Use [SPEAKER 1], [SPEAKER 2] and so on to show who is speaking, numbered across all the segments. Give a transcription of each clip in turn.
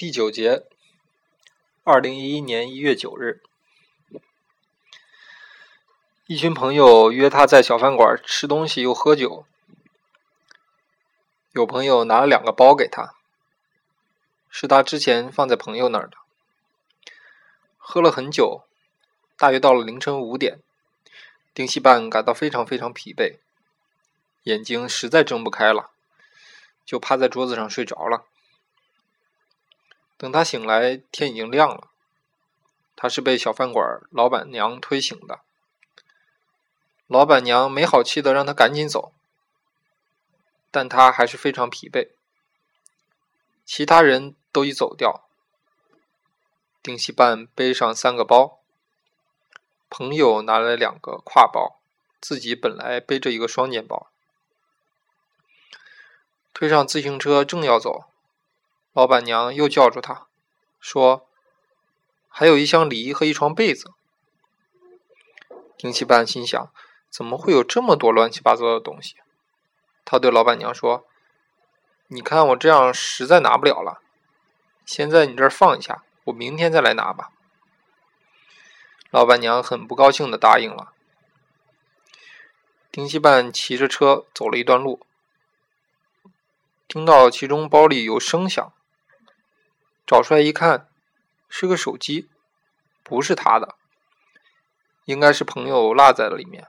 [SPEAKER 1] 第九节，二零一一年一月九日，一群朋友约他在小饭馆吃东西又喝酒。有朋友拿了两个包给他，是他之前放在朋友那儿的。喝了很久，大约到了凌晨五点，丁西半感到非常非常疲惫，眼睛实在睁不开了，就趴在桌子上睡着了。等他醒来，天已经亮了。他是被小饭馆老板娘推醒的。老板娘没好气的让他赶紧走，但他还是非常疲惫。其他人都已走掉。丁西半背上三个包，朋友拿来两个挎包，自己本来背着一个双肩包，推上自行车正要走。老板娘又叫住他，说：“还有一箱梨和一床被子。”丁七半心想：“怎么会有这么多乱七八糟的东西？”他对老板娘说：“你看我这样实在拿不了了，先在你这儿放一下，我明天再来拿吧。”老板娘很不高兴的答应了。丁七半骑着车走了一段路，听到其中包里有声响。找出来一看，是个手机，不是他的，应该是朋友落在了里面。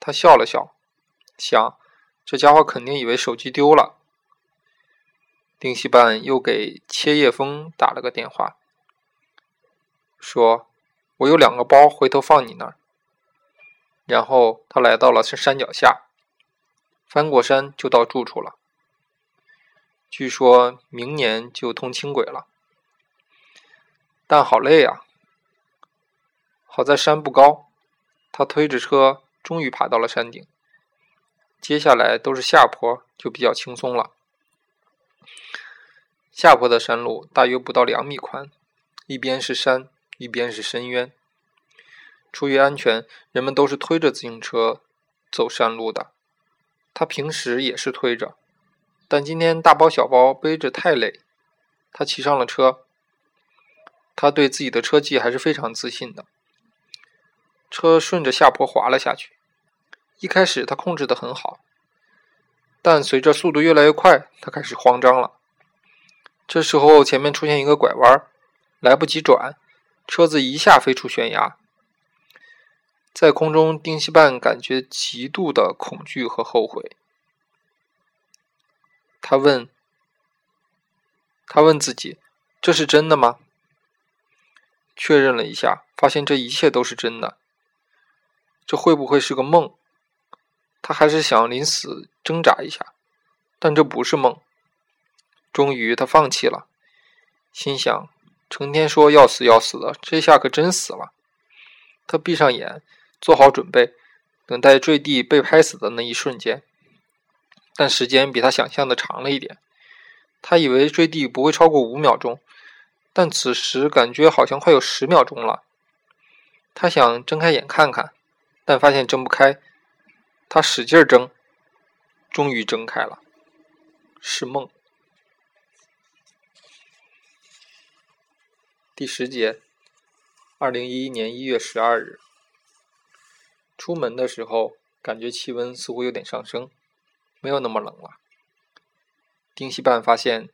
[SPEAKER 1] 他笑了笑，想这家伙肯定以为手机丢了。丁西半又给切叶峰打了个电话，说：“我有两个包，回头放你那儿。”然后他来到了山脚下，翻过山就到住处了。据说明年就通轻轨了，但好累啊！好在山不高，他推着车终于爬到了山顶。接下来都是下坡，就比较轻松了。下坡的山路大约不到两米宽，一边是山，一边是深渊。出于安全，人们都是推着自行车走山路的。他平时也是推着。但今天大包小包背着太累，他骑上了车。他对自己的车技还是非常自信的。车顺着下坡滑了下去。一开始他控制的很好，但随着速度越来越快，他开始慌张了。这时候前面出现一个拐弯，来不及转，车子一下飞出悬崖。在空中，丁西半感觉极度的恐惧和后悔。他问：“他问自己，这是真的吗？”确认了一下，发现这一切都是真的。这会不会是个梦？他还是想临死挣扎一下，但这不是梦。终于，他放弃了，心想：成天说要死要死的，这下可真死了。他闭上眼，做好准备，等待坠地被拍死的那一瞬间。但时间比他想象的长了一点，他以为坠地不会超过五秒钟，但此时感觉好像快有十秒钟了。他想睁开眼看看，但发现睁不开。他使劲睁，终于睁开了，是梦。第十节，二零一一年一月十二日，出门的时候感觉气温似乎有点上升。没有那么冷了。丁西半发现